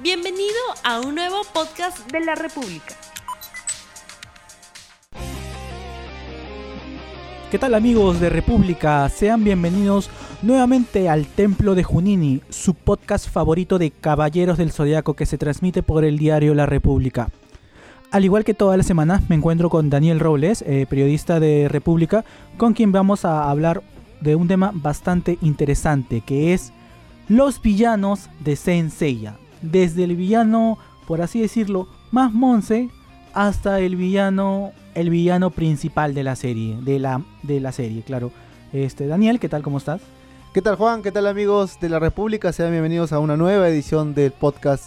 Bienvenido a un nuevo podcast de la República. ¿Qué tal amigos de República? Sean bienvenidos nuevamente al Templo de Junini, su podcast favorito de Caballeros del Zodiaco que se transmite por el diario La República. Al igual que todas las semanas, me encuentro con Daniel Robles, eh, periodista de República, con quien vamos a hablar de un tema bastante interesante, que es los villanos de Senseiya. Desde el villano, por así decirlo, más monce, hasta el villano, el villano principal de la serie, de la, de la serie, claro. Este, Daniel, ¿qué tal? ¿Cómo estás? ¿Qué tal Juan? ¿Qué tal amigos de la República? Sean bienvenidos a una nueva edición del podcast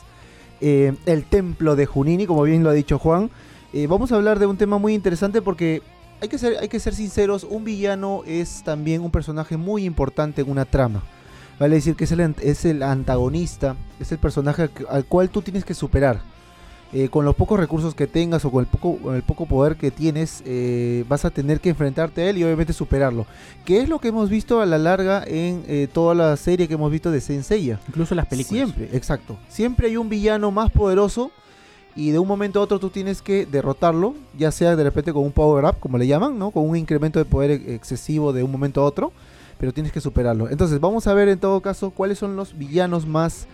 eh, El Templo de Junini, como bien lo ha dicho Juan. Eh, vamos a hablar de un tema muy interesante porque hay que, ser, hay que ser sinceros, un villano es también un personaje muy importante en una trama. Vale decir que es el, es el antagonista, es el personaje al, cual tú tienes que superar. Eh, con los pocos recursos que tengas o con el poco, el poco poder que tienes, eh, vas a tener que enfrentarte a él y obviamente superarlo. Que es lo que hemos visto a la larga en eh, toda la serie que hemos visto de Senseiya. Incluso las películas. Siempre, exacto. Siempre hay un villano más poderoso y de un momento a otro tú tienes que derrotarlo, ya sea de repente con un power up, como le llaman, ¿no? Con un incremento de poder excesivo de un momento a otro, pero tienes que superarlo. Entonces, vamos a ver en todo caso cuáles son los villanos más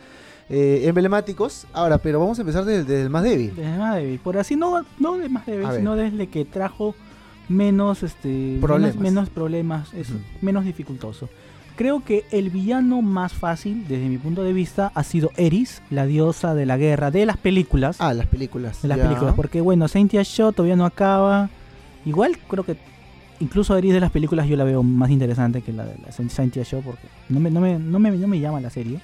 eh, emblemáticos. Ahora, pero vamos a empezar desde, el más débil. Desde el más débil. Por así, no, no de más débil, sino desde que trajo menos, este, problemas, menos, problemas es menos dificultoso. Creo que el villano más fácil, desde mi punto de vista, ha sido Eris, la diosa de la guerra, de las películas. Ah, las películas. De las películas, porque bueno, Saintia Show todavía no acaba. Igual creo que incluso Eris de las películas yo la veo más interesante que la de la Saintia Show, porque no me, no me, no me, no me llama la serie.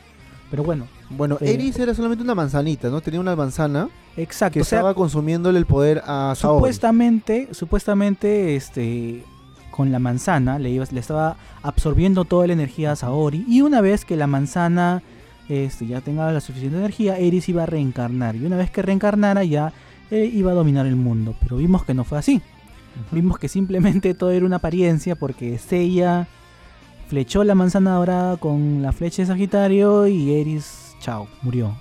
Pero bueno. Bueno, Eris era solamente una manzanita, ¿no? Tenía una manzana. Exacto. Que estaba consumiéndole el poder a Saori. Supuestamente, supuestamente, este, con la manzana le, le estaba absorbiendo toda la energía a Saori. Y una vez que la manzana este, ya tenga la suficiente energía, Eris iba a reencarnar. Y una vez que reencarnara ya eh, iba a dominar el mundo. Pero vimos que no fue así. Vimos que simplemente todo era una apariencia porque Seiya flechó la manzana dorada con la flecha de Sagitario y Eris, chao, murió.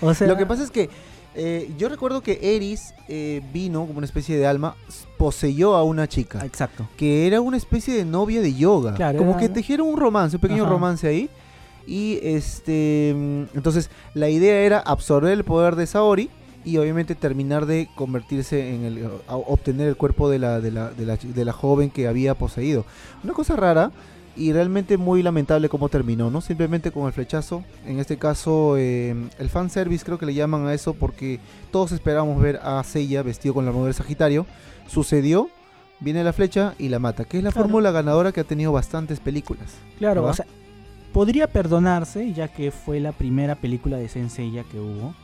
Lo que pasa es que eh, yo recuerdo que Eris eh, vino como una especie de alma, poseyó a una chica. Exacto. Que era una especie de novia de yoga. como que tejieron un romance, un pequeño romance ahí. Y este. Mm, entonces, la idea era absorber el poder de Saori y obviamente terminar de convertirse en el obtener el cuerpo de la, de la, de la, de la joven que había poseído. Una cosa rara y realmente muy lamentable cómo terminó, ¿no? Simplemente con el flechazo. En este caso, eh, el fanservice creo que le llaman a eso porque todos esperamos ver a Seiya vestido con la armadura de Sagitario. Sucedió, viene la flecha y la mata, que es la fórmula ganadora que ha tenido bastantes películas. Claro, o sea, podría perdonarse ya que fue la primera película de Senseiya que hubo.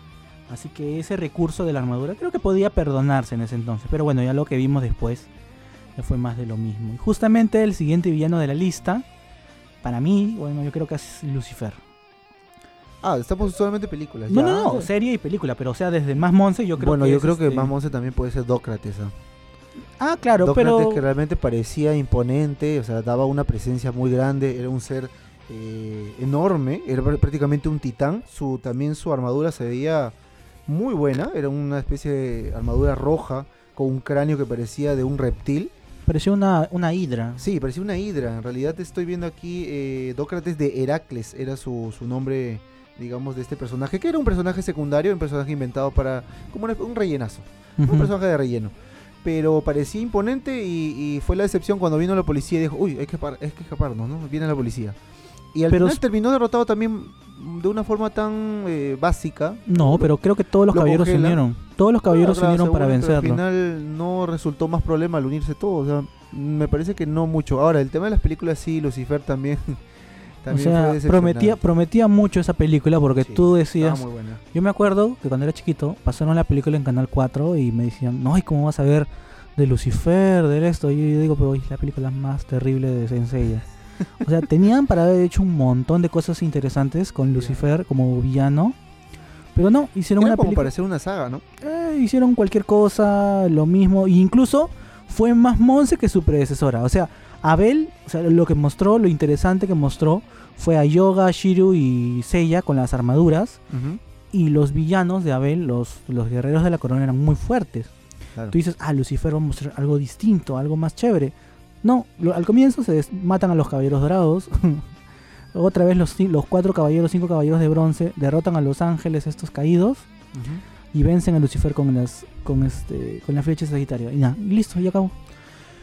Así que ese recurso de la armadura creo que podía perdonarse en ese entonces. Pero bueno, ya lo que vimos después ya fue más de lo mismo. Y justamente el siguiente villano de la lista, para mí, bueno, yo creo que es Lucifer. Ah, estamos solamente películas. No, no, no, serie y película, pero o sea, desde más Monse yo creo bueno, que. Bueno, yo creo que este más Monse también puede ser Dócrates. ¿ah? ah, claro, Dócrates pero. que realmente parecía imponente, o sea, daba una presencia muy grande, era un ser eh, enorme, era prácticamente un titán. Su, también su armadura se veía muy buena, era una especie de armadura roja con un cráneo que parecía de un reptil. Parecía una, una hidra. Sí, parecía una hidra. En realidad estoy viendo aquí eh, Dócrates de Heracles, era su, su, nombre, digamos, de este personaje, que era un personaje secundario, un personaje inventado para, como un rellenazo, un personaje de relleno. Pero parecía imponente y, fue la decepción cuando vino la policía y dijo, uy, hay que, hay que escaparnos, ¿no? Viene la policía. Y al final terminó derrotado también de una forma tan eh, básica. No, pero creo que todos los caballeros se unieron. Todos los caballeros se unieron para vencerlo. Al final no resultó más problema al unirse todos. O sea, me parece que no mucho. Ahora, el tema de las películas sí, Lucifer también. también o sea, prometía, prometía mucho esa película porque tú decías. Yo me acuerdo que cuando era chiquito pasaron la película en Canal 4 y me decían, no, ¿y cómo vas a ver de Lucifer, de esto? Y yo digo, pero es la película más terrible de Sensei. O sea, tenían para haber hecho un montón de cosas interesantes con Lucifer como villano. Pero no, hicieron Era una como parecer una saga, ¿no? Eh, hicieron cualquier cosa, lo mismo. E incluso fue más Monse que su predecesora. O sea, Abel, o sea, lo que mostró, lo interesante que mostró fue a Yoga, Shiru y Seiya con las armaduras. Y los villanos de Abel, los, los guerreros de la corona, eran muy fuertes. Tú dices, ah, Lucifer va a mostrar algo distinto, algo más chévere. No, al comienzo se matan a los caballeros dorados. Otra vez los, los cuatro caballeros, cinco caballeros de bronce derrotan a los ángeles estos caídos y vencen a Lucifer con las con este con la flecha sagitaria. Y nada, listo, ya acabó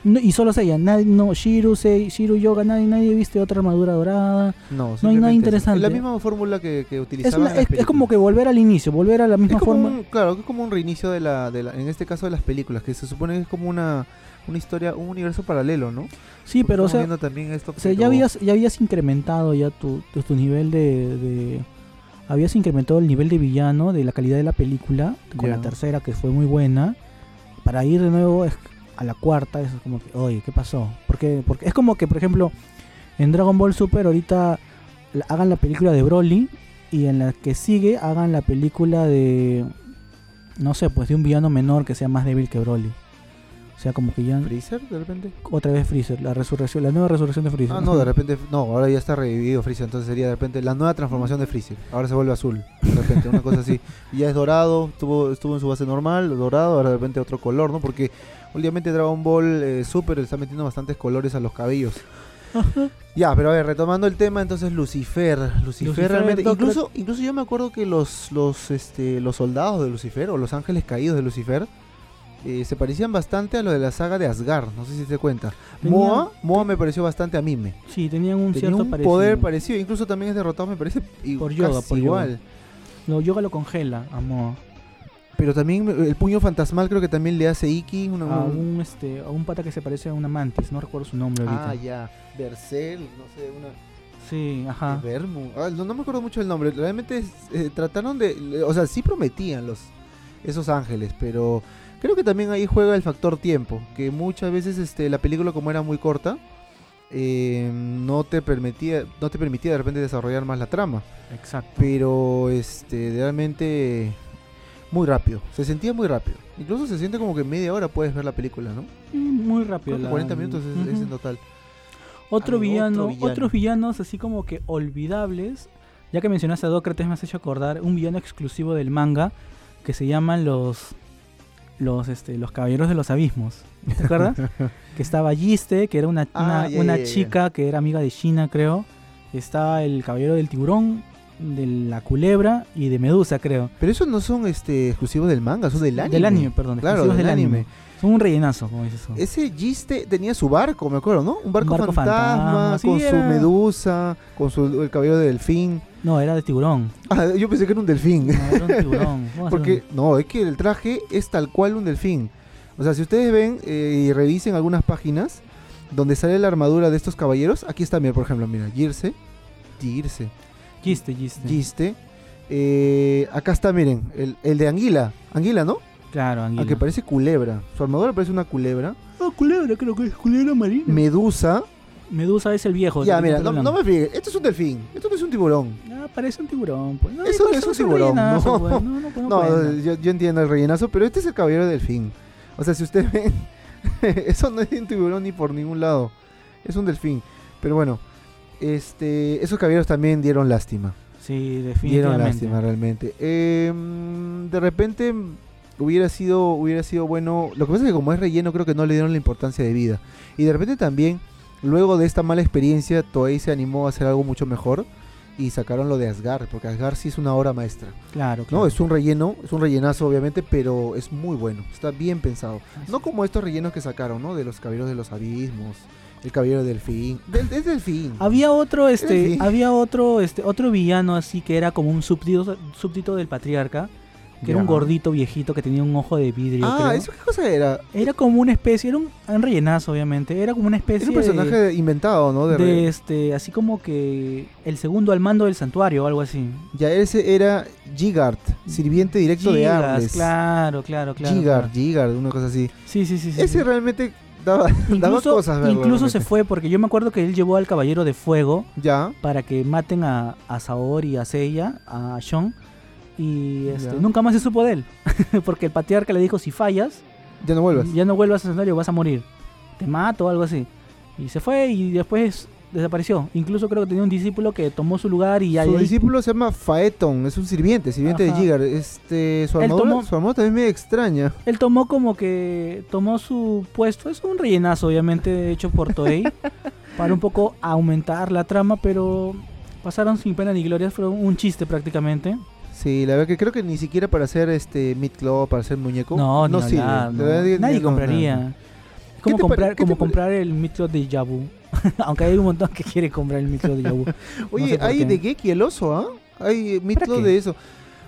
y solo ella, nadie, no, Shiru, Sei, Shiru Yoga, nadie, nadie viste otra armadura dorada. No, no hay nada interesante. Es la misma fórmula que, que utilizaban. Es, es, como que volver al inicio, volver a la misma forma. claro, es como un reinicio de la, de la, en este caso de las películas, que se supone que es como una, una historia, un universo paralelo, ¿no? Sí, pero o sea, también esto, o sea ya habías, ya habías incrementado ya tu, tu, nivel de, de, habías incrementado el nivel de villano, de la calidad de la película, con la tercera que fue muy buena. Para ir de nuevo a la cuarta es como que, oye, ¿qué pasó? Porque, porque es como que, por ejemplo, en Dragon Ball Super ahorita hagan la película de Broly y en la que sigue hagan la película de, no sé, pues de un villano menor que sea más débil que Broly. O sea, como que ya... ¿Freezer de repente? Otra vez Freezer, la resurrección, la nueva resurrección de Freezer. Ah, no, de repente, no, ahora ya está revivido Freezer, entonces sería de repente la nueva transformación de Freezer. Ahora se vuelve azul, de repente, una cosa así. Y ya es dorado, estuvo, estuvo en su base normal, dorado, ahora de repente otro color, ¿no? Porque últimamente Dragon Ball eh, Super está metiendo bastantes colores a los cabellos. Ya, pero a ver, retomando el tema, entonces Lucifer, Lucifer, realmente, incluso, incluso yo me acuerdo que los, los, este, los soldados de Lucifer o los ángeles caídos de Lucifer eh, se parecían bastante a lo de la saga de Asgard, no sé si te cuenta. Moa, Moa me pareció bastante a Mime. Sí, tenían un cierto un poder parecido, incluso también es derrotado, me parece por yoga, por igual. No, yoga lo congela a Moa. Pero también el puño fantasmal creo que también le hace Iki. Una, a, un, este, a un pata que se parece a una mantis, no recuerdo su nombre ahorita. Ah, ya. Bercel, no sé, una... Sí, ajá. Ah, no, me acuerdo mucho el nombre. Realmente eh, trataron de... O sea, sí prometían los esos ángeles, pero creo que también ahí juega el factor tiempo. Que muchas veces este, la película como era muy corta, eh, no te permitía no te permitía de repente desarrollar más la trama. Exacto. Pero este realmente muy rápido. Se sentía muy rápido. Incluso se siente como que media hora puedes ver la película, ¿no? Muy rápido. 40 minutos es, en total. Otro villano, otros villanos así como que olvidables. Ya que mencionaste a Dócrates me has hecho acordar un villano exclusivo del manga que se llaman los los este los caballeros de los abismos. ¿Te acuerdas? que estaba Yiste, que era una, ah, una, chica que era amiga de China, creo. Estaba el caballero del tiburón, de la culebra y de Medusa, creo. Pero esos no son este exclusivos del manga, son del anime. Del anime, perdón, claro, del, anime. Son un rellenazo, como dices Ese Giste tenía su barco, me acuerdo, ¿no? Un barco, fantasma, con su medusa, con su el cabello de delfín. No, era de tiburón. Ah, yo pensé que era un delfín. No, era un tiburón. Porque, no, es que el traje es tal cual un delfín. O sea, si ustedes ven eh, y revisen algunas páginas donde sale la armadura de estos caballeros, aquí está, mira, por ejemplo, mira, Girse, Girse, Giste, Giste. Giste. Eh, acá está, miren, el, de Anguila. Anguila, ¿no? Claro, Anguila. Aunque parece culebra. Su armadura parece una culebra. Ah, culebra, creo que es culebra marina. Medusa. Medusa es el viejo. Ya, mira, no, me fíes. Esto es un delfín. Esto no es un tiburón. Ah, parece un tiburón. Pues. No, Eso no es un tiburón. no, pues. no, no, yo, yo, entiendo el rellenazo, pero este es el caballero del delfín. O sea, si ustedes ven, eso no es un tiburón ni por ningún lado. Es un delfín. Pero bueno, este, esos caballeros también dieron lástima. Sí, definitivamente. Dieron lástima realmente. Em, de repente hubiera sido, hubiera sido bueno. Lo que pasa es que como es relleno, creo que no le dieron la importancia de vida. Y de repente también, luego de esta mala experiencia, Toei se animó a hacer algo mucho mejor. Y sacaron lo de Asgard, porque Asgard sí es una obra maestra. Claro, claro. No, es un relleno, es un rellenazo obviamente, pero es muy bueno. Está bien pensado. No como estos rellenos que sacaron, ¿no? De los caballeros de los abismos el caballero delfín. Del, es delfín. Había otro, este, había otro, este, otro villano así que era como un súbdito, súbdito del patriarca. Que era un gordito viejito que tenía un ojo de vidrio. Ah, ¿eso qué cosa era? Era como una especie, era un, un rellenazo, obviamente. Era como una especie. Era un personaje inventado, ¿no? De, este, así como que el segundo al mando del santuario o algo así. Ya ese era Gigard, sirviente directo de Arles. Claro, claro, claro. Gigard, Gigard, una cosa así. Sí, sí, sí. sí ese realmente incluso, incluso se fue porque yo me acuerdo que él llevó al Caballero de Fuego ya para que maten a, a Saori, a Seiya, a Sean y este, nunca más se supo de él porque el patriarca le dijo si fallas ya no vuelvas ya no vuelvas al escenario vas a morir te mato o algo así Y se fue y después desapareció. Incluso creo que tenía un discípulo que tomó su lugar y ya... Su discípulo se llama Faeton, es un sirviente, sirviente de Jigar. Este, su armadura, su armadura también me extraña. Él tomó como que tomó su puesto, es un rellenazo obviamente hecho por Toei, para un poco aumentar la trama, pero pasaron sin pena ni gloria, fue un chiste prácticamente. Sí, la verdad que creo que ni siquiera para hacer este Meat Claw, para hacer muñeco. No, no. Nadie compraría. Como comprar, como comprar el Meat Claw de Yabu. Aunque hay un montón que quiere comprar el Meat de Yabu. Oye, hay de Geki el oso, ¿ah? Hay Meat Claw de eso.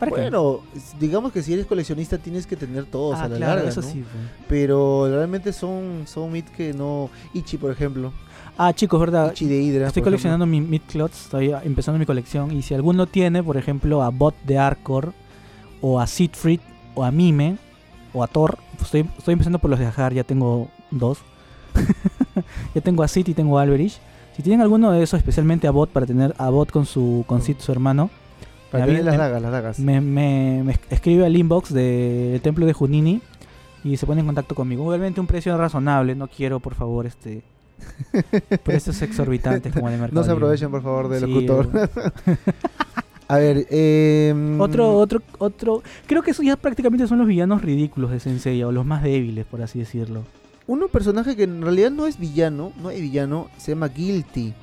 bueno, digamos que si eres coleccionista tienes que tener todos ah, a la claro, larga, eso sí. Pero realmente son, son Meat que no... Ichi, por ejemplo. Ah, chicos, verdad. Estoy coleccionando mi mid estoy empezando mi colección. Y si alguno tiene, por ejemplo, a Bot de Arcor, o a Siegfried, o a Mime, o a Thor, estoy, estoy empezando por los de Ajar, ya tengo dos. ya tengo a Sid y tengo a Alberich. Si tienen alguno de esos, especialmente a Bot, para tener a Bot con su con Sid, su hermano. Para tener las dagas, las dagas. Me, me, escribe al inbox del Templo de Junini y se pone en contacto conmigo. Obviamente un precio razonable, no quiero, por favor, este Precios exorbitantes como de mercado. No se aprovechen, por favor, del locutor. A ver, eh, otro, otro, otro. Creo que esos ya prácticamente son los villanos ridículos de Sensei, o los más débiles, por así decirlo. Uno personaje que en realidad no es villano, no es villano, se llama Guilty.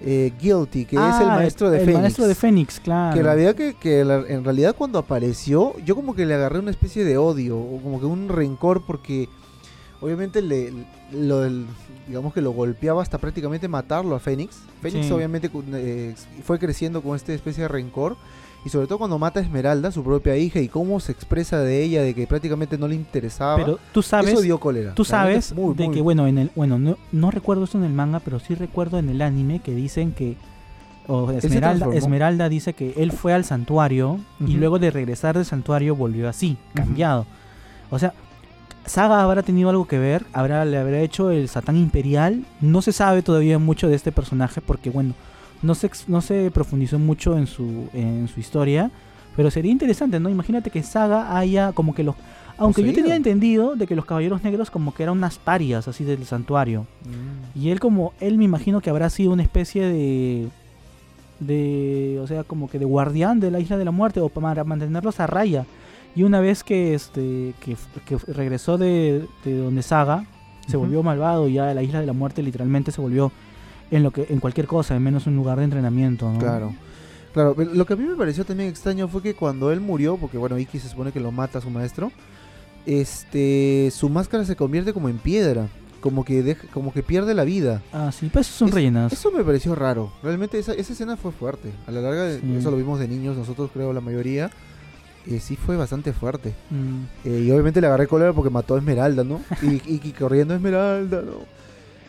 Eh, Guilty, que es el ah, maestro de el Fénix. maestro de Fénix, claro. Que la verdad que, que en realidad cuando apareció, yo como que le agarré una especie de odio, o como que un rencor, porque obviamente le, lo, digamos que lo golpeaba hasta prácticamente matarlo a Fénix. Fénix obviamente eh, fue creciendo con esta especie de rencor. Y sobre todo cuando mata a Esmeralda, su propia hija, y cómo se expresa de ella, de que prácticamente no le interesaba. Pero tú sabes, eso dio cólera. Tú sabes de que, bueno, en el, bueno no, no, recuerdo eso en el manga, pero sí recuerdo en el anime que dicen que o Esmeralda, Esmeralda dice que él fue al santuario y luego de regresar del santuario volvió así, cambiado. O sea, Saga habrá tenido algo que ver, habrá, le habrá hecho el Satán Imperial. No se sabe todavía mucho de este personaje porque, bueno, no se, no se profundizó mucho en su, en su historia. Pero sería interesante, ¿no? Imagínate que Saga haya como que los... Aunque yo tenía entendido de que los Caballeros Negros como que eran unas parias así del santuario. Mm. Y él como, él me imagino que habrá sido una especie de... De, o sea, como que de guardián de la Isla de la Muerte o para mantenerlos a raya. Y una vez que este que, regresó de, donde Saga, se volvió malvado y ya la isla de la muerte literalmente se volvió en lo que en cualquier cosa, en menos un lugar de entrenamiento, Claro. Claro, lo que a mí me pareció también extraño fue que cuando él murió, porque bueno, Iki se supone que lo mata a su maestro, este su máscara se convierte como en piedra, como que deja, como que pierde la vida. Ah, sí, pues son rellenas. Eso me pareció raro. Realmente esa, esa escena fue fuerte. A la larga, eso lo vimos de niños, nosotros creo la mayoría eh, sí fue bastante fuerte. Mm. Eh, y obviamente le agarré cólera porque mató a Esmeralda, ¿no? y, corriendo Esmeralda, ¿no?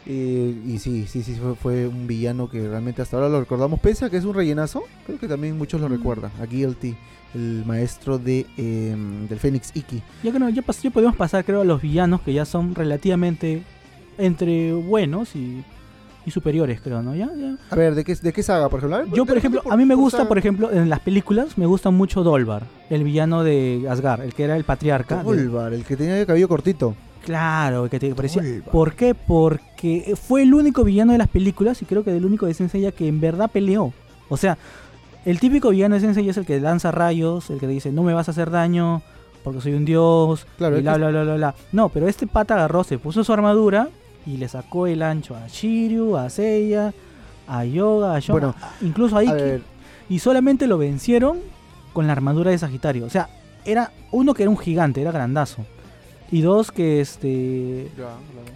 Eh, y sí, sí, sí, fue, un villano que realmente hasta ahora lo recordamos. Pese a que es un rellenazo, creo que también muchos lo mm. recuerdan. A Guilty, el maestro de, em, del Fénix Iki. Ya que no, ya, ya podemos pasar, creo, a los villanos que ya son relativamente entre buenos y y superiores, creo, ¿no? ¿Ya? A ver, ¿de qué, ¿de qué saga, por ejemplo? Yo, por ejemplo, a mí me gusta, por ejemplo, en las películas, me gusta mucho Dolvar, el villano de Asgard, el que era el patriarca. Dolvar, el que tenía el cabello cortito. Claro, el que te parecía. ¿Por qué? Porque fue el único villano de las películas y creo que del único de Sensei que en verdad peleó. O sea, el típico villano de Sensei es el que lanza rayos, el que dice, no me vas a hacer daño porque soy un dios, claro, y bla, bla, bla, bla, bla. No, pero este pata agarró, se puso su armadura y le sacó el ancho a Shiryu, a Seiya, a Yoga, a Shon, bueno, incluso a Iki. Y solamente lo vencieron con la armadura de Sagitario. O sea, era uno que era un gigante, era grandazo. Y dos que este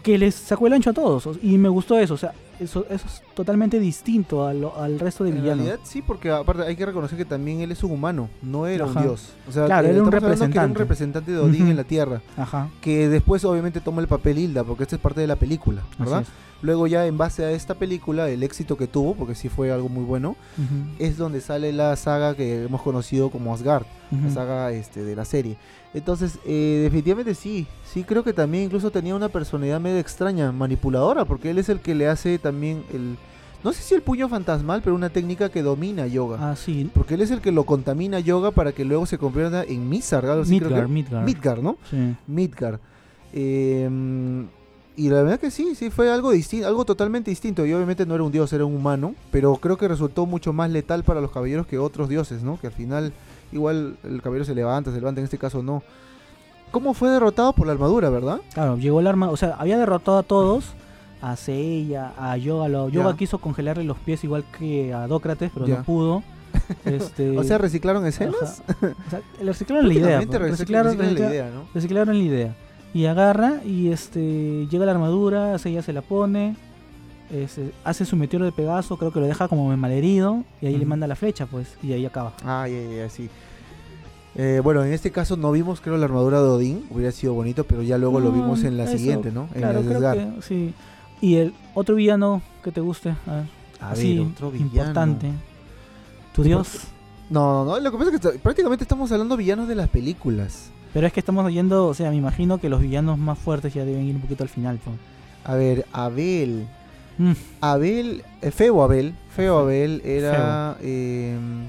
que les sacó el ancho a todos. Y me gustó eso. O sea eso, eso es totalmente distinto al, resto de villanos. en realidad sí porque aparte hay que reconocer que también él es un humano no era un dios. O sea claro, era un representante. un representante. de Odín en la tierra Ajá. que después obviamente toma el papel Hilda porque esta es parte de la película verdad Luego ya en base a esta película, el éxito que tuvo, porque sí fue algo muy bueno, es donde sale la saga que hemos conocido como Asgard, la saga este, de la serie. Entonces, eh, definitivamente sí, sí creo que también incluso tenía una personalidad medio extraña, manipuladora, porque él es el que le hace también el... No sé si el puño fantasmal, pero una técnica que domina yoga. Ah, sí. Porque él es el que lo contamina yoga para que luego se convierta en Mizar, Midgar, Midgar. Midgar, ¿no? Sí. Midgar. Eh, Y la verdad que sí, sí, fue algo distinto, algo totalmente distinto. Y obviamente no era un dios, era un humano. Pero creo que resultó mucho más letal para los caballeros que otros dioses, ¿no? Que al final, igual el caballero se levanta, se levanta, en este caso no. ¿Cómo fue derrotado por la armadura, verdad? Claro, llegó el arma, o sea, había derrotado a todos, a Seiya, a Yoga. Lo, Yoga quiso congelarle los pies igual que a Dócrates, pero no pudo. Este... o sea, reciclaron escenas. O sea, reciclaron la idea. Pues. Reciclaron, la idea, ¿no? Reciclaron la idea. Y agarra y este llega la armadura, ella se la pone, este, hace su meteoro de Pegaso, creo que lo deja como malherido y ahí le manda la flecha, pues, y ahí acaba. Ah, ya, ya, sí. Eh, bueno, en este caso no vimos, creo, la armadura de Odín, hubiera sido bonito, pero ya luego lo vimos en la siguiente, ¿no? En claro, creo que, sí. Y el otro villano que te guste, a ver, otro villano. importante. ¿Tu dios? No, no, lo que pasa es que prácticamente estamos hablando villanos de las películas. Pero es que estamos oyendo, o sea, me imagino que los villanos más fuertes ya deben ir un poquito al final. A ver, Abel. Mm. Abel, eh, Feo Abel. Feo Abel era em,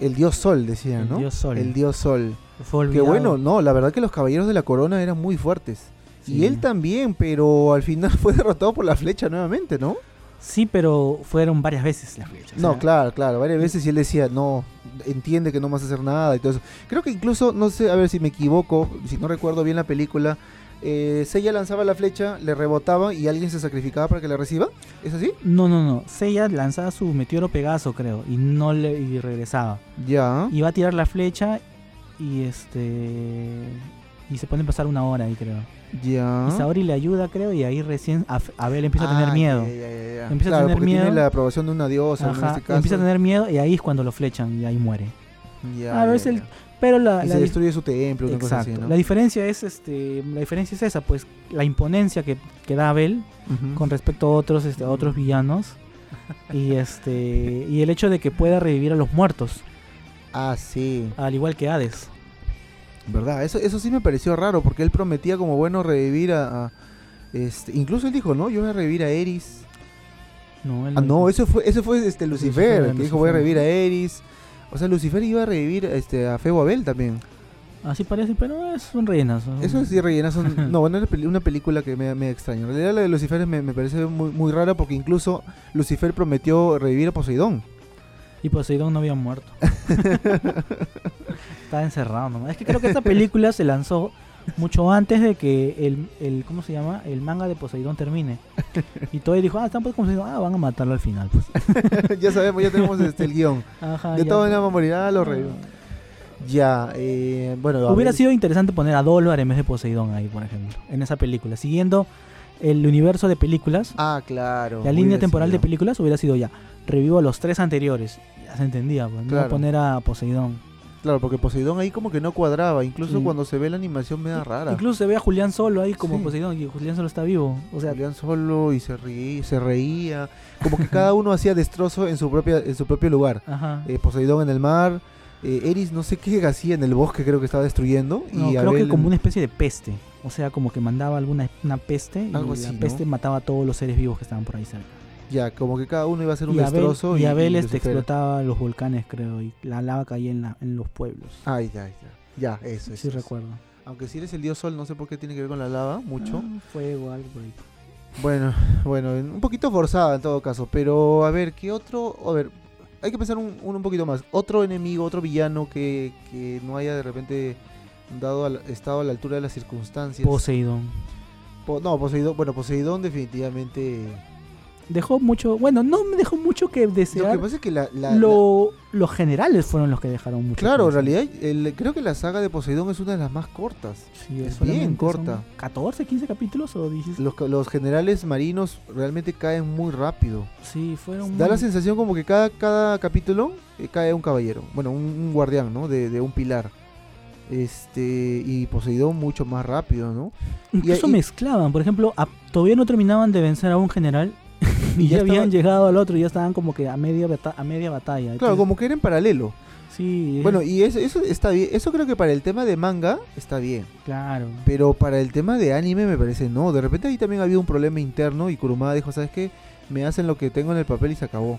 el dios Sol, decía, ¿no? El dios Sol. El dios Sol. que bueno, no, la verdad que los caballeros de la corona eran muy fuertes. Y él también, pero al final fue derrotado por la flecha nuevamente, ¿no? Sí, pero fueron varias veces las flechas. No, claro, claro, varias veces y él decía, no, entiende que no vas a hacer nada y todo eso. Creo que incluso, no sé, a ver si me equivoco, si no recuerdo bien la película, eh, Seiya lanzaba la flecha, le rebotaba y alguien se sacrificaba para que la reciba. ¿Es así? No, no, no. Seiya lanzaba su meteoro Pegaso, creo, y no le y regresaba. Ya. Iba a tirar la flecha y este y se pone a pasar una hora ahí, creo. Ya. Y Saori le ayuda, creo, y ahí recién Abel empieza a tener ah, miedo. empieza a tener miedo. Tiene la aprobación de una diosa en este caso. Empieza a tener miedo y ahí es cuando lo flechan y ahí muere. Ya, a ver, el, pero la, y se destruye su templo, una cosa así, ¿no? La diferencia es este, la diferencia es esa, pues la imponencia que, que da Abel con respecto a otros este, a otros villanos y este y el hecho de que pueda revivir a los muertos. Ah, sí. Al igual que Hades. ¿Verdad? Eso, eso sí me pareció raro, porque él prometía como bueno revivir a... este, incluso él dijo, no, yo voy a revivir a Eris. No, ah, no, eso fue, eso fue este Lucifer, que dijo voy a revivir a Eris. O sea, Lucifer iba a revivir este, a Febo Abel también. Así parece, pero es un rellenazo. Eso sí, rellenazo. no, bueno, es una película que me, me extraña. En realidad la de Lucifer me, me parece muy, muy rara porque incluso Lucifer prometió revivir a Poseidón. Y Poseidón no había muerto. Estaba encerrado nomás. Es que creo que esta película se lanzó mucho antes de que el, el ¿cómo se llama? El manga de Poseidón termine. Y todo dijo, ah, están pues Poseidón, ah, van a matarlo al final, pues. ya sabemos, ya tenemos este, el guion. de todo en la morirá, lo rey. Ya, eh, bueno. Hubiera sido interesante poner a Dólar en vez de Poseidón ahí, por ejemplo, en esa película. Siguiendo el universo de películas. Ah, claro. La línea temporal de películas hubiera sido ya. Revivo a los tres anteriores. Ya se entendía, pues. No poner a Poseidón. Claro, porque Poseidón ahí como que no cuadraba. Incluso cuando se ve la animación me da rara. Incluso se ve a Julián solo ahí como Poseidón y Julián solo está vivo. O sea, Julián solo y se reía, se reía. Como que cada uno hacía destrozo en su propia en su propio lugar. Eh, Poseidón en el mar. Eh, Eris no sé qué hacía en el bosque, creo que estaba destruyendo. y creo que como una especie de peste. O sea, como que mandaba alguna una peste y la peste mataba a todos los seres vivos que estaban por ahí cerca. Ya, como que cada uno iba a ser un destrozo. y, Abel este, explotaba los volcanes, creo, y la lava caía en, la, en los pueblos. Ay, ya, ya. Ya, eso, Sí, recuerdo. Aunque si eres el dios sol, no sé por qué tiene que ver con la lava, mucho. Ah, fuego, algo por ahí. Bueno, bueno, un poquito forzada en todo caso, pero a ver, ¿qué otro? A ver, hay que pensar un, un, poquito más. Otro enemigo, otro villano que, que no haya de repente dado estado a la altura de las circunstancias. Poseidón. no, Poseidón, bueno, Poseidón definitivamente dejó mucho, bueno, no me dejó mucho que desear. Lo que pasa es que la, los generales fueron los que dejaron mucho. Claro, en realidad creo que la saga de Poseidón es una de las más cortas. Sí, es bien corta. 14, 15 capítulos o 16. Los, los generales marinos realmente caen muy rápido. Sí, fueron Da la sensación como que cada, cada capítulo eh, cae un caballero, bueno, un, guardián, ¿no? De, de un pilar este y Poseidón mucho más rápido, ¿no? Incluso mezclaban, por ejemplo, todavía no terminaban de vencer a un general y ya, habían llegado al otro y ya estaban como que a media, a media batalla. Claro, como que era en paralelo. Sí. Bueno, y eso, eso está bien. Eso creo que para el tema de manga está bien. Claro. Pero para el tema de anime me parece no. De repente ahí también había un problema interno y Kurumada dijo, ¿sabes qué? Me hacen lo que tengo en el papel y se acabó.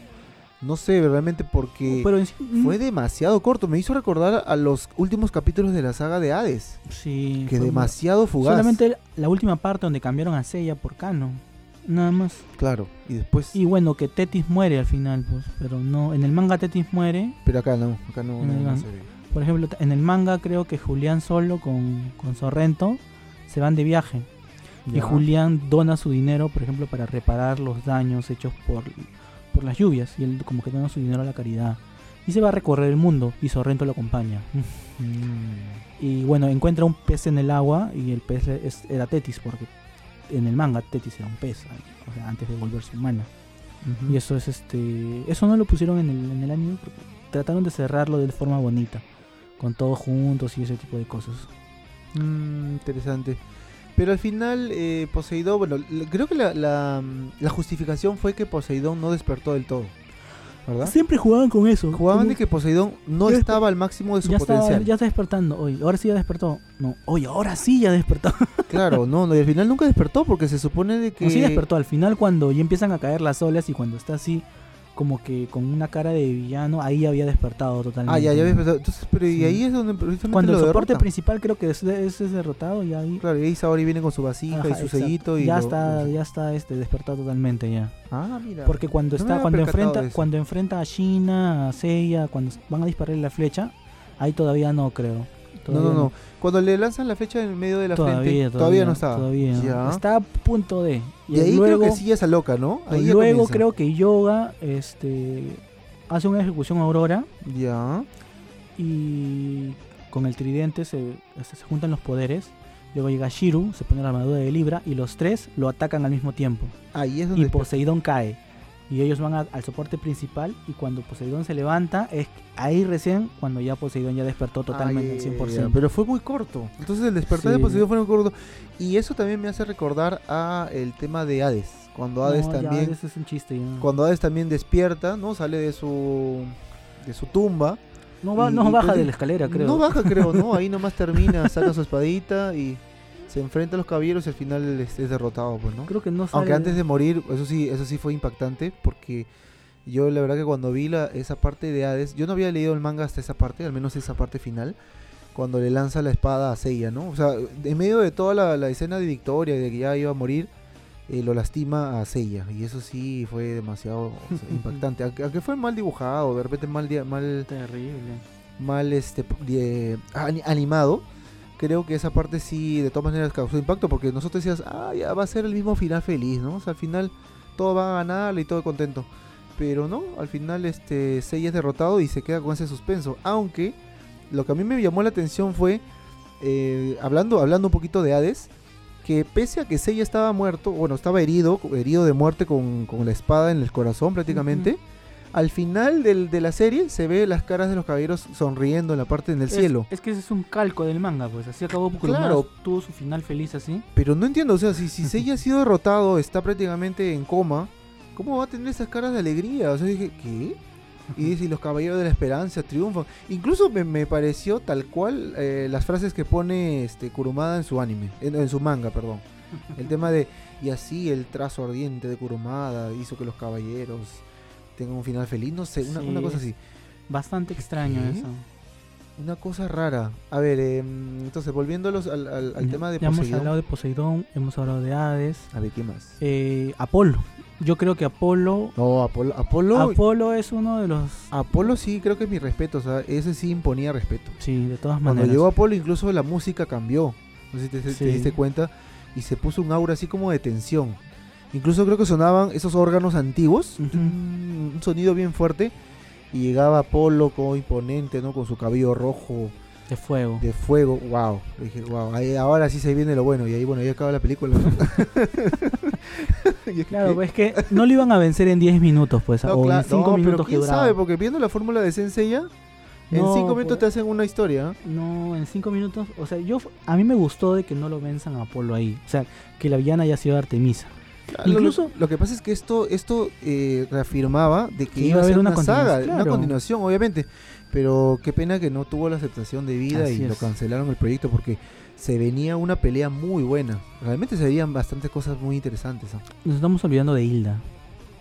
No sé, realmente porque Pero fue demasiado corto. Me hizo recordar a los últimos capítulos de la saga de Hades. Sí. Que demasiado fugaz. Solamente la última parte donde cambiaron a Seiya por Kano. Nada más. Claro, y después... Y bueno, que Tetis muere al final, pues. Pero no, en el manga Tetis muere. Pero acá no, acá no, Por ejemplo, en el manga creo que Julián solo con, con Sorrento se van de viaje. Y Julián dona su dinero, por ejemplo, para reparar los daños hechos por, por las lluvias. Y él como que dona su dinero a la caridad. Y se va a recorrer el mundo y Sorrento lo acompaña. Mm. Y bueno, encuentra un pez en el agua y el pez era Tetis, porque en el manga Tetis era un pez, o sea, antes de volverse humano. Y eso es este. Eso no lo pusieron en el, en el anime porque trataron de cerrarlo de forma bonita. Con todos juntos y ese tipo de cosas. Mm, interesante. Pero al final, eh, Poseidón, bueno, creo que la, la, la, justificación fue que Poseidón no despertó del todo. ¿Verdad? Siempre jugaban con eso. Jugaban de que Poseidón no estaba al máximo de su potencial. ya está despertando hoy. Ahora sí ya despertó. No, hoy ahora sí ya despertó. claro, no, no, y al final nunca despertó porque se supone de que. No, sí despertó. Al final, cuando ya empiezan a caer las olas y cuando está así como que con una cara de villano, ahí había despertado totalmente. Ah, ya, ya había despertado. Entonces, pero y ahí es donde Cuando el soporte principal creo que es, es, derrotado y ahí... Claro, y ahí Saori viene con su vasija y su sellito y... Ya está, ya está este, despertado totalmente ya. Ah, mira. Porque cuando está, cuando enfrenta, cuando enfrenta a China, a Seiya, cuando van a dispararle la flecha, ahí todavía no creo. No, no, no. Cuando le lanzan la flecha en medio de la frente, todavía, no está. Todavía. Está a punto de. Y, ahí luego, creo que sí esa loca, ¿no? Ahí luego creo que Yoga este, hace una ejecución aurora. Ya. Y con el tridente se, se juntan los poderes. Luego llega Shiru, se pone la armadura de Libra y los tres lo atacan al mismo tiempo. Ahí es donde y Poseidón cae y ellos van al soporte principal y cuando Poseidón se levanta es ahí recién cuando ya Poseidón ya despertó totalmente al 100%. pero fue muy corto. Entonces el despertar de Poseidón fue muy corto y eso también me hace recordar a el tema de Hades. Cuando Hades también es un chiste Cuando Hades también despierta, ¿no? Sale de su de su tumba. No, va, no baja pues de la escalera, creo. No baja, creo, ¿no? Ahí nomás termina, saca su espadita y se enfrenta a los caballeros y al final es, derrotado, pues, ¿no? Creo que no Aunque antes de morir, eso sí, eso sí fue impactante porque yo la verdad que cuando vi la, esa parte de Hades, yo no había leído el manga hasta esa parte, al menos esa parte final, cuando le lanza la espada a Seiya, ¿no? O sea, en medio de toda la, escena de victoria, de que ya iba a morir, eh, lo lastima a Seiya. Y eso sí fue demasiado impactante. Aunque, fue mal dibujado, de repente mal... mal Terrible. Mal este, animado creo que esa parte sí de todas maneras causó impacto porque nosotros decías, ah, ya va a ser el mismo final feliz, ¿no? O sea, al final todo va a ganar y todo contento. Pero no, al final este Seiya es derrotado y se queda con ese suspenso. Aunque lo que a mí me llamó la atención fue, eh, hablando, hablando un poquito de Hades, que pese a que Seiya estaba muerto, bueno, estaba herido, herido de muerte con, con la espada en el corazón prácticamente al final del, de la serie se ve las caras de los caballeros sonriendo en la parte del cielo. Es que ese es un calco del manga, pues así acabó porque claro. tuvo su final feliz así. Pero no entiendo, o sea, si, si Seiya ha sido derrotado, está prácticamente en coma, ¿cómo va a tener esas caras de alegría? O sea, dije, ¿qué? Y dice, los caballeros de la esperanza triunfan. Incluso me, pareció tal cual eh, las frases que pone este Kurumada en su anime, en su manga, perdón. El tema de, y así el trazo ardiente de Kurumada hizo que los caballeros tenga un final feliz, no sé, una, cosa así. Bastante extraño eso. Una cosa rara. A ver, em, entonces, volviendo al, al, tema de ya Poseidón. hemos hablado de Poseidón, hemos hablado de Hades. A ver, ¿qué más? Eh, Apolo. Yo creo que Apolo. No, Apolo. Apolo. Apolo es uno de los. Apolo sí, creo que es mi respeto. O sea, ese sí imponía respeto. Sí, de todas maneras. Cuando llegó Apolo, incluso la música cambió. No sé si te, te diste cuenta. Y se puso un aura así como de tensión. Incluso creo que sonaban esos órganos antiguos, un sonido bien fuerte. Y llegaba Apolo como imponente, ¿no? Con su cabello rojo. De fuego. De fuego, wow. Dije, wow, ahora sí se viene lo bueno. Y ahí, bueno, ahí acaba la película. claro, pues es que no lo iban a vencer en 10 minutos, pues. o en 5 minutos pero quién sabe, porque viendo la fórmula de Sensei ya, en 5 minutos te pues, hacen una historia. No, en 5 minutos. O sea, yo a mí me gustó de que no lo venzan a Apolo ahí. O sea, que la villana haya sido Artemisa. Incluso lo, que pasa es que esto esto eh, reafirmaba de que, iba a haber una, saga, una continuación, obviamente. Pero qué pena que no tuvo la aceptación de vida y lo cancelaron el proyecto porque se venía una pelea muy buena. Realmente se veían bastantes cosas muy interesantes. Nos estamos olvidando de Hilda.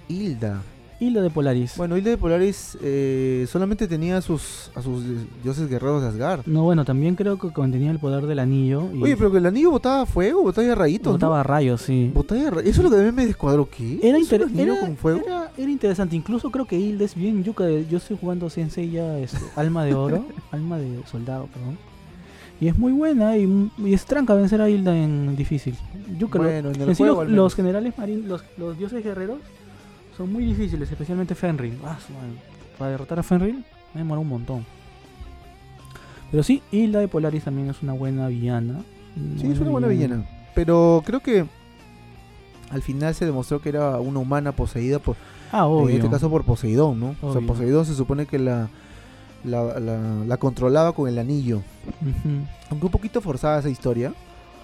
Hilda. Hilda de Polaris. Bueno, Hilda de Polaris eh, solamente tenía a sus, a sus dioses guerreros de Asgard. No, bueno, también creo que contenía el poder del anillo. Oye, pero que el anillo botaba fuego, botaba rayitos. Botaba rayos, sí. Botaba Eso es lo que también me descuadró. ¿Qué? Era, era, con fuego? Era, interesante. Incluso creo que Hilda es bien yuca. Yo estoy jugando Sensei ya, este, Alma de Oro. alma de Soldado, perdón. Y es muy buena y, es tranca vencer a Hilda en difícil. Yuka, bueno, en el juego, los, generales marinos, los dioses guerreros son muy difíciles, especialmente Fenrir. Ah, para derrotar a Fenrir me demoró un montón. Pero sí, Hilda de Polaris también es una buena villana. Sí, es una buena villana. Pero creo que al final se demostró que era una humana poseída por. Ah, obvio. En este caso por Poseidón, ¿no? O sea, Poseidón se supone que la, la, controlaba con el anillo. Aunque un poquito forzada esa historia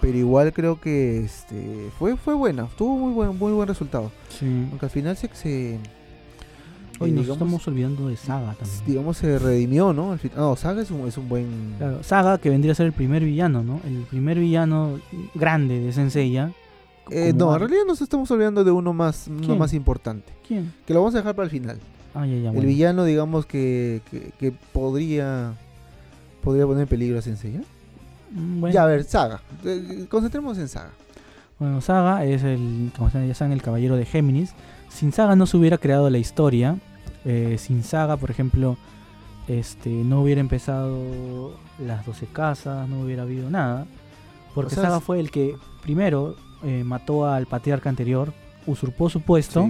pero igual creo que este fue fue buena, tuvo muy buen muy buen resultado. Sí. Aunque al final se, se Hoy nos estamos olvidando de Saga también. Digamos se redimió, ¿no? no, Saga es un, es un buen claro, Saga que vendría a ser el primer villano, ¿no? El primer villano grande de Senseiya. Eh, no, en realidad nos estamos olvidando de uno más uno más importante. ¿Quién? Que lo vamos a dejar para el final. Ah, ya, ya, el villano, digamos que, que, que podría podría poner en peligro a Senseiya. Mm, ya, a ver, Saga. Eh, concentremos en Saga. Bueno, Saga es el, como ya saben, el caballero de Géminis. Sin Saga no se hubiera creado la historia. Eh, sin Saga, por ejemplo, este, no hubiera empezado las 12 casas, no hubiera habido nada. Porque Saga fue el que primero eh, mató al patriarca anterior, usurpó su puesto,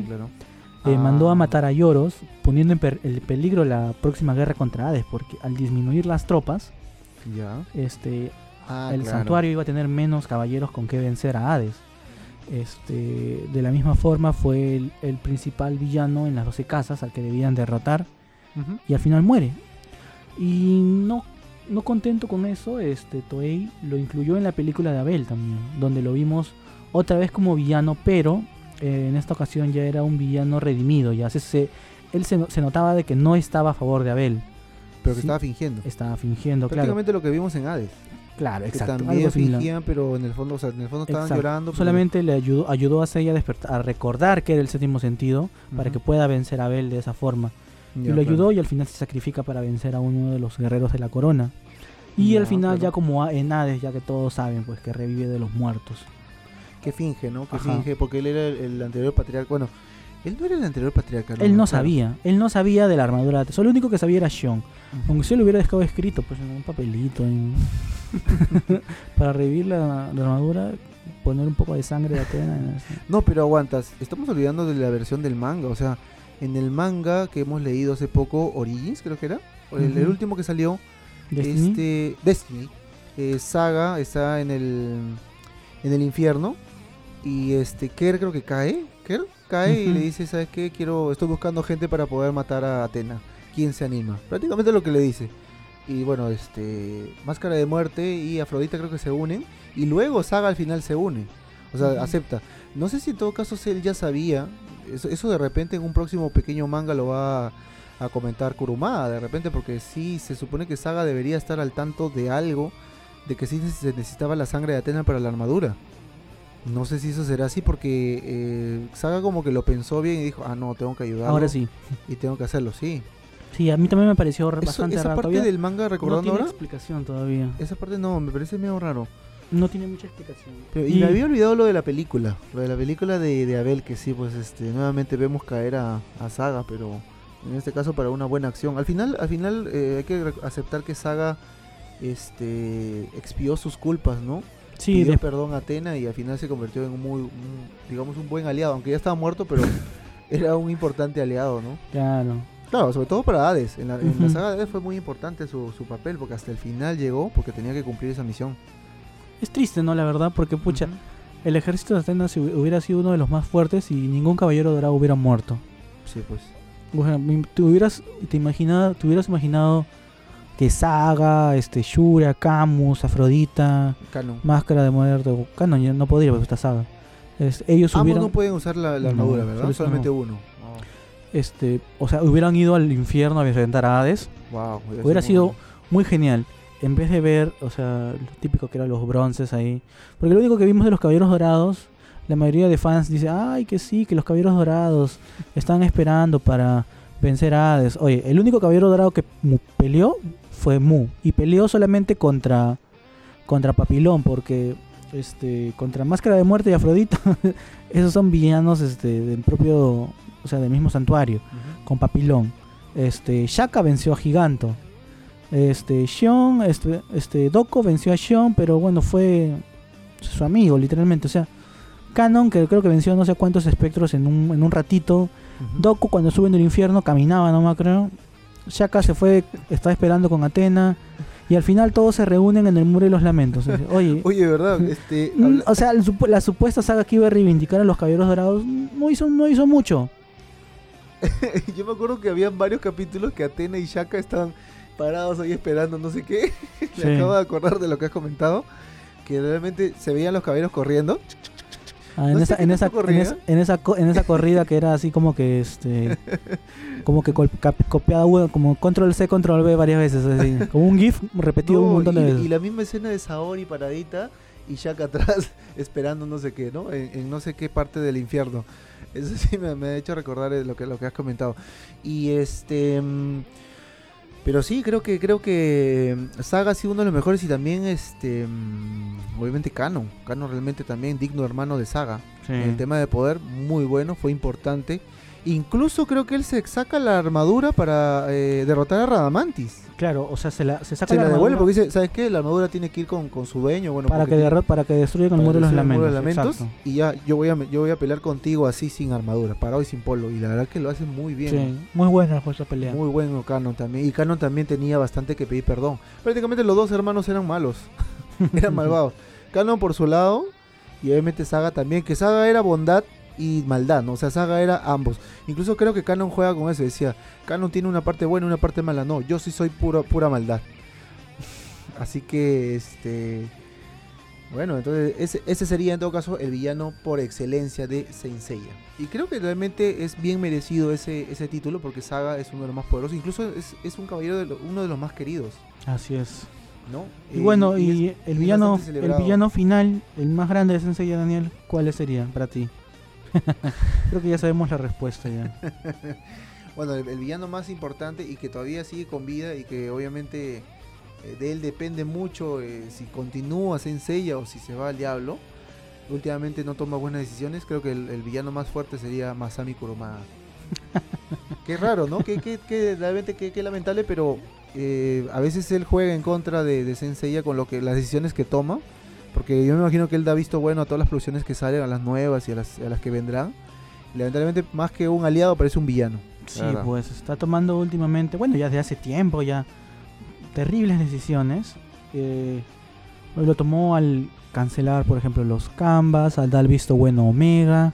mandó a ah. matar a Yoros, poniendo en el peligro la próxima guerra contra Hades, porque al disminuir las tropas, ya. este, Ah, el santuario iba a tener menos caballeros con que vencer a Hades. Este, de la misma forma fue el, principal villano en las 12 casas al que debían derrotar y al final muere. Y no, no contento con eso, este, Toei lo incluyó en la película de Abel también, donde lo vimos otra vez como villano, pero eh, en esta ocasión ya era un villano redimido, ya se, él se, notaba de que no estaba a favor de Abel. Pero que estaba fingiendo. Estaba fingiendo, Prácticamente lo que vimos en Hades. Claro, exacto. también fingían, pero en el fondo, o sea, en el fondo estaban llorando. Solamente le ayudó, ayudó a Seiya a, a recordar que era el séptimo sentido para que pueda vencer a Abel de esa forma. y lo ayudó y al final se sacrifica para vencer a uno de los guerreros de la corona. Y al final ya como en Hades, ya que todos saben, pues que revive de los muertos. Que finge, ¿no? Que finge, porque él era el, anterior patriarca. Bueno, él no era el anterior patriarca. Él no sabía, él no sabía de la armadura. Solo lo único que sabía era Xion. Aunque si lo hubiera dejado escrito, pues en un papelito. En... para revivir la, armadura, poner un poco de sangre de Atena. No, pero aguantas, estamos olvidando de la versión del manga, o sea, en el manga que hemos leído hace poco, Origins creo que era, el, último que salió, Destiny, este, Destiny eh, Saga está en el en el infierno y este Ker creo que cae, Ker cae y le dice, ¿sabes qué? Quiero estoy buscando gente para poder matar a Atena. ¿Quién se anima? Prácticamente lo que le dice y bueno, este Máscara de Muerte y Afrodita creo que se unen y luego Saga al final se une. O sea, acepta. No sé si en todo caso él ya sabía, eso, de repente en un próximo pequeño manga lo va a, comentar Kurumada, de repente porque sí se supone que Saga debería estar al tanto de algo, de que sí se necesitaba la sangre de Atena para la armadura. No sé si eso será así porque eh, Saga como que lo pensó bien y dijo, ah no, tengo que ayudar. Ahora sí. Y tengo que hacerlo, sí. Sí, a mí también me pareció bastante esa raro. Esa parte del manga, recordando no tiene explicación todavía. Esa parte no, me parece medio raro. No tiene mucha explicación. y, me había olvidado lo de la película. Lo de la película de, Abel, que sí, pues este nuevamente vemos caer a, Saga, pero en este caso para una buena acción. Al final, al final eh, hay que aceptar que Saga este expió sus culpas, ¿no? Sí, Pidió perdón a Atena y al final se convirtió en un muy, digamos, un buen aliado, aunque ya estaba muerto, pero era un importante aliado, ¿no? Claro. Claro, sobre todo para Hades. En la, saga de Hades fue muy importante su, papel porque hasta el final llegó porque tenía que cumplir esa misión. Es triste, ¿no? La verdad, porque pucha, el ejército de Atenas hubiera sido uno de los más fuertes y ningún caballero dorado hubiera muerto. Sí, pues. te hubieras, te, imaginado, te hubieras imaginado que Saga, este, Shura, Camus, Afrodita, Máscara de Muerte, Canon ya no podría porque está Saga. ellos Ambos hubieran... no pueden usar la, armadura, ¿verdad? Solamente uno este, o sea, hubieran ido al infierno a enfrentar a Hades, hubiera sido muy genial. En vez de ver, o sea, lo típico que eran los bronces ahí. Porque lo único que vimos de los caballeros dorados, la mayoría de fans dice, ay, que sí, que los caballeros dorados están esperando para vencer a Hades. Oye, el único caballero dorado que peleó fue Mu. Y peleó solamente contra, contra Papilón, porque este contra Máscara de Muerte y Afrodita, esos son villanos este, del propio, o sea, del mismo santuario, con Papilón. Este, Shaka venció a Giganto. Este, Shion, este, este, Doko venció a Shion, pero bueno, fue su amigo, literalmente. O sea, Canon, que creo que venció no sé cuántos espectros en un, en un ratito. Doku, cuando sube en el infierno, caminaba nomás, creo. Shaka se fue, estaba esperando con Atena. Y al final todos se reúnen en el muro de los lamentos. Oye, Oye verdad, este, mm, o sea, la supuesta saga que iba a reivindicar a los caballeros dorados no hizo, no hizo mucho. Yo me acuerdo que había varios capítulos que Atena y Shaka estaban parados ahí esperando no sé qué. me acabo de acordar de lo que has comentado. Que realmente se veían los caballeros corriendo. Ah, en, esa, en, esa, en, esa, en, esa, corrida que era así como que este como que copiada como control C control B varias veces así, como un gif repetido un montón de veces. y la misma escena de Saori paradita y Shaka atrás esperando no sé qué no en, no sé qué parte del infierno. Eso sí me, me, ha hecho recordar lo que lo que has comentado. Y este mm, pero sí, creo que creo que mm, Saga ha sido uno de los mejores y también este mm, obviamente Canon. Canon realmente también digno hermano de Saga. el tema de poder muy bueno, fue importante. Incluso creo que él se saca la armadura para eh, derrotar a Radamantis. Claro, o sea, se la se saca la, devuelve porque dice, ¿sabes qué? La armadura tiene que ir con, su dueño, bueno, para que derrota, para que destruya con el muro de los lamentos. y ya yo voy a yo voy a pelear contigo así sin armadura, parado y sin polo y la verdad que lo hace muy bien. Sí, muy buena esa pelea. Muy bueno Canon también y Canon también tenía bastante que pedir perdón. Prácticamente los dos hermanos eran malos. eran malvados. Canon por su lado y obviamente Saga también, que Saga era bondad y maldad, ¿no? O sea, Saga era ambos. Incluso creo que Canon juega con eso, decía, Canon tiene una parte buena y una parte mala. No, yo sí soy pura, pura maldad. Así que, este... Bueno, entonces ese, ese, sería en todo caso el villano por excelencia de Saint Y creo que realmente es bien merecido ese, ese título porque Saga es uno de los más poderosos. Incluso es, un caballero de uno de los más queridos. Así es. ¿no? Y bueno, y, el, villano, el villano final, el más grande de Sensei Daniel, ¿cuál sería para ti? Creo que ya sabemos la respuesta ya. bueno, el, villano más importante y que todavía sigue con vida y que obviamente eh, de él depende mucho eh, si continúa Senseiya o si se va al diablo. Últimamente no toma buenas decisiones. Creo que el, villano más fuerte sería Masami Kurumada. qué raro, ¿no? Qué, qué, realmente qué, lamentable, pero eh, a veces él juega en contra de, de Senseiya con lo que las decisiones que toma. Porque yo me imagino que él da visto bueno a todas las producciones que salen, a las nuevas y a las, a las que vendrán. lamentablemente, más que un aliado, parece un villano. Sí, pues está tomando últimamente, bueno, ya desde hace tiempo, ya terribles decisiones. Eh, lo tomó al cancelar, por ejemplo, los Canvas, al dar visto bueno Omega,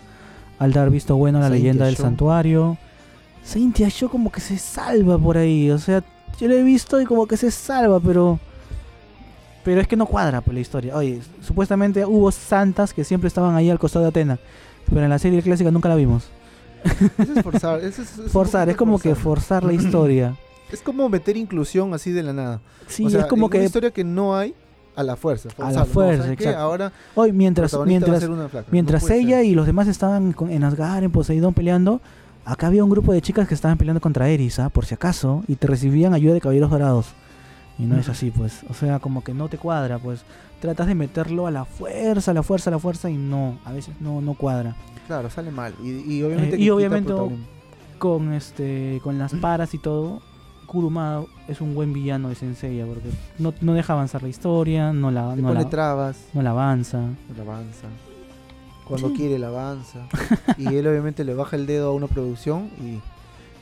al dar visto bueno a la leyenda del santuario. Saintia Show como que se salva por ahí, o sea, yo lo he visto y como que se salva, pero pero es que no cuadra por pues, la historia. Oye, supuestamente hubo santas que siempre estaban ahí al costado de Atena. Pero en la serie clásica nunca la vimos. Eso es forzar. es, forzar, es como que forzar la historia. Es como meter inclusión así de la nada. Sí, es como que. Una historia que no hay a la fuerza. A la fuerza, exacto. Ahora. Hoy, mientras, mientras, mientras ella y los demás estaban en Asgard, en Poseidón peleando, acá había un grupo de chicas que estaban peleando contra Eris, ¿ah? por si acaso, y te recibían ayuda de caballeros dorados. Y no es así, pues. O sea, como que no te cuadra, pues. Tratas de meterlo a la fuerza, a la fuerza, a la fuerza y no, a veces no, no cuadra. Claro, sale mal. Y, obviamente, eh, y obviamente con este con las paras y todo, Kurumada es un buen villano de Senseiya porque no, no deja avanzar la historia, no la no la, trabas, no la avanza. No la avanza. Cuando quiere la avanza. y él obviamente le baja el dedo a una producción y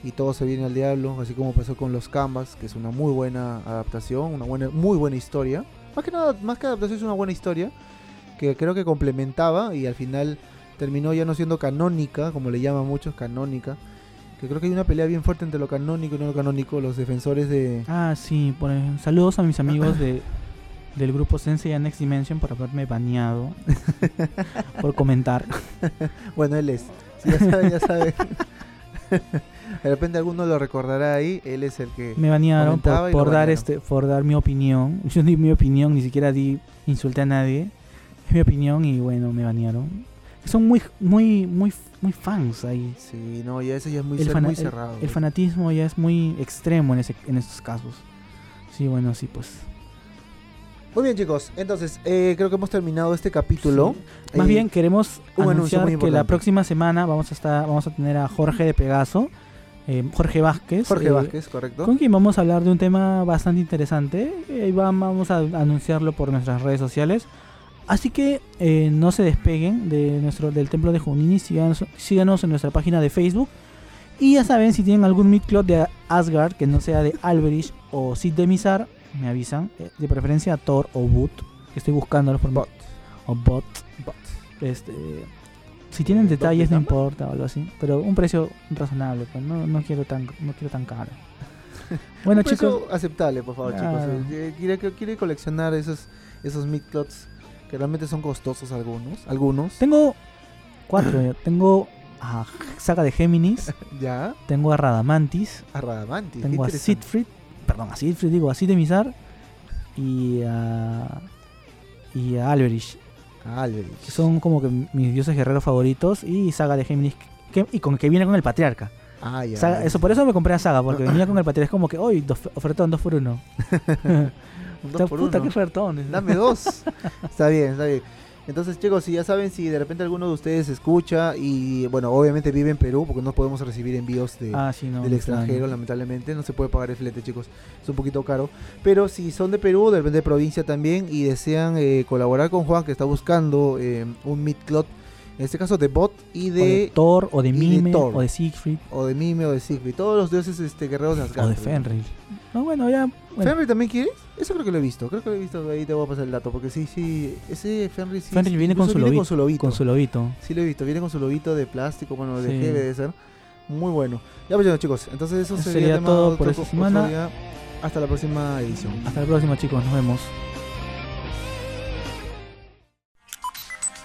y todo se viene al diablo, así como pasó con los Canvas, que es una muy buena adaptación, una buena, muy buena historia. Más que nada, más que adaptación es una buena historia que creo que complementaba y al final terminó ya no siendo canónica, como le llaman muchos, canónica. Que creo que hay una pelea bien fuerte entre lo canónico y no lo canónico, los defensores de... Ah, sí, por, saludos a mis amigos de, del grupo Sensei a Next Dimension por haberme baneado por comentar. bueno, él es. ya saben, ya saben. De repente alguno lo recordará ahí, él es el que me banearon por, dar este por dar mi opinión. Yo di mi opinión, ni siquiera di insulté a nadie. Es mi opinión y bueno, me banearon. son muy, muy, muy, muy fans ahí. Sí, no, ya ese ya es muy, muy cerrado. El, fanatismo ya es muy extremo en, ese, en estos casos. Sí, bueno, sí, pues. Muy bien, chicos. Entonces, eh, creo que hemos terminado este capítulo. Más bien, queremos anunciar que la próxima semana vamos a estar, vamos a tener a Jorge de Pegaso, eh, Jorge Vázquez. Jorge eh, Vázquez, correcto. Con quien vamos a hablar de un tema bastante interesante. y vamos a anunciarlo por nuestras redes sociales. Así que no se despeguen de nuestro del templo de Junini, síganos, síganos, en nuestra página de Facebook. Y ya saben, si tienen algún midcloth de Asgard que no sea de Alberich o Sid de Mizar, me avisan. Eh, de preferencia Thor o Boot, que estoy buscando por Bot. O Bot. Este, si tienen detalles no importa o algo así, pero un precio razonable, pues no, no quiero tan no quiero tan caro. bueno, un chicos, aceptable, por favor, chicos. Eh, quiere, quiere coleccionar esos esos midcloths que realmente son costosos algunos, algunos. Tengo cuatro, tengo a Saga de Géminis, ya. Tengo a Radamantis, a Radamantis, tengo a Siegfried perdón, a Siegfried, digo, así de Mizar y a, y a Alberich. Alberich. Son como que mis dioses guerreros favoritos y Saga de Géminis y con que viene con el patriarca. Ah, ya. eso, por eso me compré a Saga, porque venía con el patriarca. Es como que, hoy, ofertón, dos por uno. dos por puta, qué ofertón. Dame dos. está bien, está bien. Entonces, chicos, si ya saben, si de repente alguno de ustedes escucha y, bueno, obviamente vive en Perú, porque no podemos recibir envíos de, ah, del extranjero, lamentablemente, no se puede pagar el flete, chicos, es un poquito caro. Pero si son de Perú, de repente de provincia también, y desean eh, colaborar con Juan, que está buscando eh, un midcloth en este caso de Bot y de, Thor o de Mime o de Siegfried. O de Mime o de Siegfried. Todos los dioses este guerreros de Asgard o de Fenrir. No bueno ya ¿Fenrir también quieres? eso creo que lo he visto. Creo que lo he visto. Ahí te voy a pasar el dato porque sí sí ese Fenrir sí Fenrir viene, con su, lobito, con su, lobito, sí lo he visto. Viene con su lobito de plástico bueno de sí. debe ser muy bueno. Ya pues chicos. Entonces eso, sería, todo por esta semana. hasta la próxima edición. Hasta la próxima chicos. Nos vemos